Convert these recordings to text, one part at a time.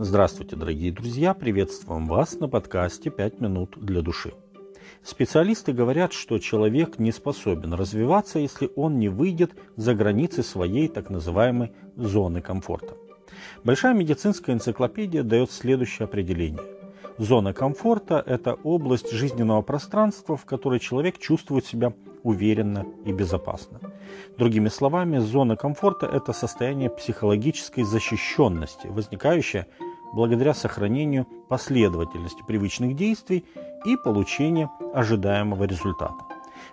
Здравствуйте, дорогие друзья! Приветствуем вас на подкасте «5 минут для души». Специалисты говорят, что человек не способен развиваться, если он не выйдет за границы своей так называемой зоны комфорта. Большая медицинская энциклопедия дает следующее определение. Зона комфорта – это область жизненного пространства, в которой человек чувствует себя уверенно и безопасно. Другими словами, зона комфорта – это состояние психологической защищенности, возникающее благодаря сохранению последовательности привычных действий и получению ожидаемого результата.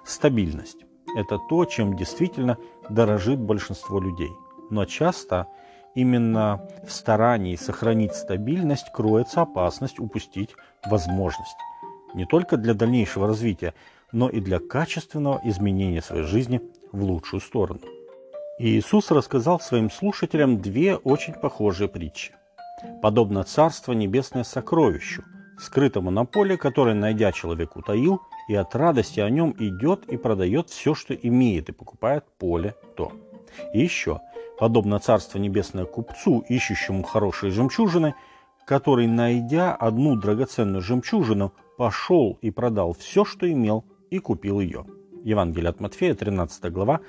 Стабильность – это то, чем действительно дорожит большинство людей. Но часто именно в старании сохранить стабильность кроется опасность упустить возможность не только для дальнейшего развития, но и для качественного изменения своей жизни в лучшую сторону. Иисус рассказал своим слушателям две очень похожие притчи – подобно Царство Небесное сокровищу, скрытому на поле, которое, найдя человек, утаил, и от радости о нем идет и продает все, что имеет, и покупает поле то. И еще, подобно Царство Небесное купцу, ищущему хорошие жемчужины, который, найдя одну драгоценную жемчужину, пошел и продал все, что имел, и купил ее. Евангелие от Матфея, 13 глава,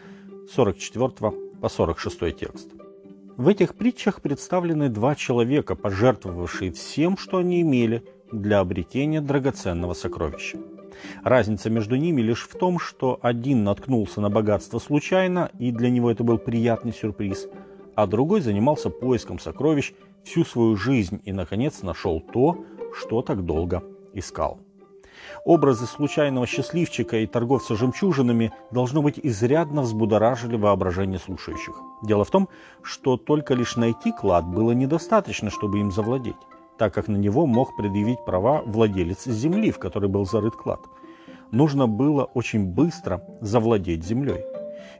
44 по 46 текст. В этих притчах представлены два человека, пожертвовавшие всем, что они имели, для обретения драгоценного сокровища. Разница между ними лишь в том, что один наткнулся на богатство случайно, и для него это был приятный сюрприз, а другой занимался поиском сокровищ всю свою жизнь и, наконец, нашел то, что так долго искал. Образы случайного счастливчика и торговца жемчужинами должно быть изрядно взбудоражили воображение слушающих. Дело в том, что только лишь найти клад было недостаточно, чтобы им завладеть, так как на него мог предъявить права владелец земли, в которой был зарыт клад. Нужно было очень быстро завладеть землей.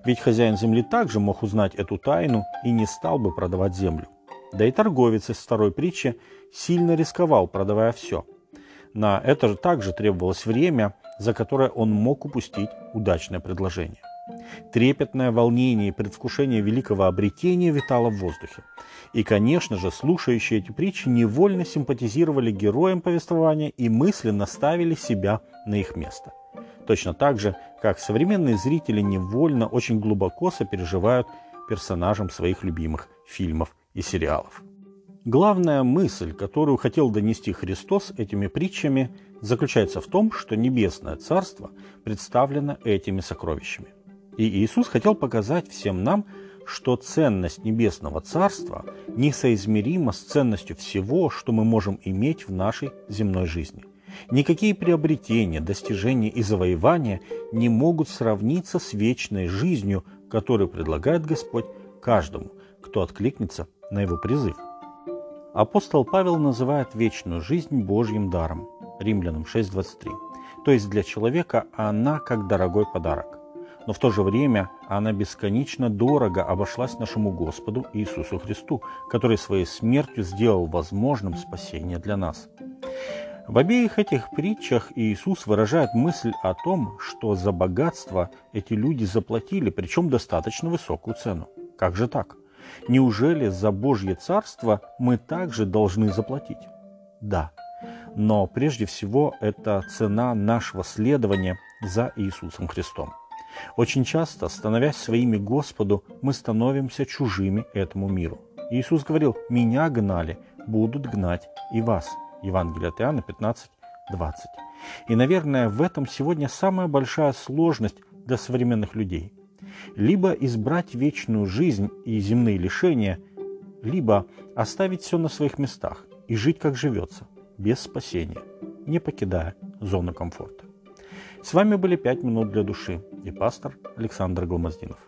Ведь хозяин земли также мог узнать эту тайну и не стал бы продавать землю. Да и торговец из второй притчи сильно рисковал, продавая все – на это же также требовалось время, за которое он мог упустить удачное предложение. Трепетное волнение и предвкушение великого обретения витало в воздухе. И, конечно же, слушающие эти притчи невольно симпатизировали героям повествования и мысленно ставили себя на их место. Точно так же, как современные зрители невольно очень глубоко сопереживают персонажам своих любимых фильмов и сериалов. Главная мысль, которую хотел донести Христос этими притчами, заключается в том, что небесное царство представлено этими сокровищами. И Иисус хотел показать всем нам, что ценность небесного царства несоизмерима с ценностью всего, что мы можем иметь в нашей земной жизни. Никакие приобретения, достижения и завоевания не могут сравниться с вечной жизнью, которую предлагает Господь каждому, кто откликнется на его призыв. Апостол Павел называет вечную жизнь Божьим даром. Римлянам 6.23. То есть для человека она как дорогой подарок. Но в то же время она бесконечно дорого обошлась нашему Господу Иисусу Христу, который своей смертью сделал возможным спасение для нас. В обеих этих притчах Иисус выражает мысль о том, что за богатство эти люди заплатили, причем достаточно высокую цену. Как же так? Неужели за Божье Царство мы также должны заплатить? Да, но прежде всего это цена нашего следования за Иисусом Христом. Очень часто, становясь своими Господу, мы становимся чужими этому миру. Иисус говорил, «Меня гнали, будут гнать и вас». Евангелие от Иоанна 15, 20. И, наверное, в этом сегодня самая большая сложность для современных людей – либо избрать вечную жизнь и земные лишения, либо оставить все на своих местах и жить как живется, без спасения, не покидая зону комфорта. С вами были «Пять минут для души» и пастор Александр Гломоздинов.